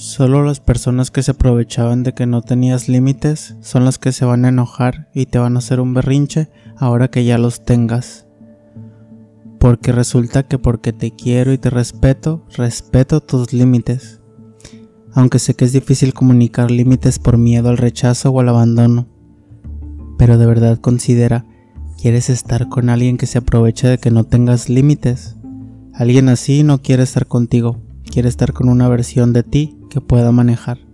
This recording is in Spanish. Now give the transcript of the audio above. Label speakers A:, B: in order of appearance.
A: Solo las personas que se aprovechaban de que no tenías límites son las que se van a enojar y te van a hacer un berrinche ahora que ya los tengas. Porque resulta que porque te quiero y te respeto, respeto tus límites. Aunque sé que es difícil comunicar límites por miedo al rechazo o al abandono. Pero de verdad considera, ¿quieres estar con alguien que se aproveche de que no tengas límites? Alguien así no quiere estar contigo, quiere estar con una versión de ti que pueda manejar.